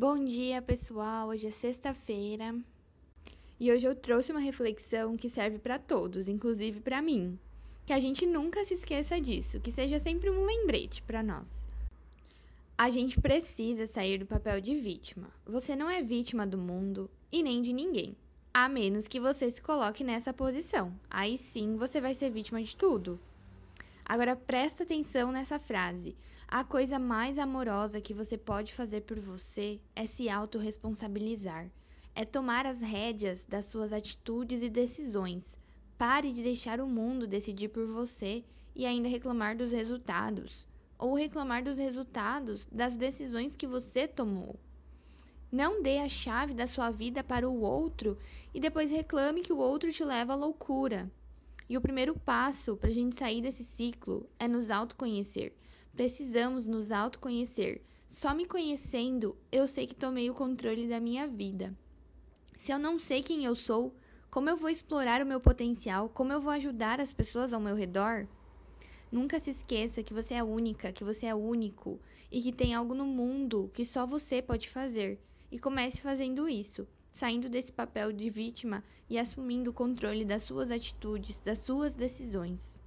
Bom dia, pessoal. Hoje é sexta-feira e hoje eu trouxe uma reflexão que serve para todos, inclusive para mim. Que a gente nunca se esqueça disso, que seja sempre um lembrete para nós. A gente precisa sair do papel de vítima. Você não é vítima do mundo e nem de ninguém, a menos que você se coloque nessa posição. Aí sim você vai ser vítima de tudo. Agora presta atenção nessa frase. A coisa mais amorosa que você pode fazer por você é se autorresponsabilizar. É tomar as rédeas das suas atitudes e decisões. Pare de deixar o mundo decidir por você e ainda reclamar dos resultados, ou reclamar dos resultados das decisões que você tomou. Não dê a chave da sua vida para o outro e depois reclame que o outro te leva à loucura. E o primeiro passo para a gente sair desse ciclo é nos autoconhecer. Precisamos nos autoconhecer. Só me conhecendo, eu sei que tomei o controle da minha vida. Se eu não sei quem eu sou, como eu vou explorar o meu potencial? Como eu vou ajudar as pessoas ao meu redor? Nunca se esqueça que você é única, que você é único e que tem algo no mundo que só você pode fazer. E comece fazendo isso saindo desse papel de vítima e assumindo o controle das suas atitudes, das suas decisões.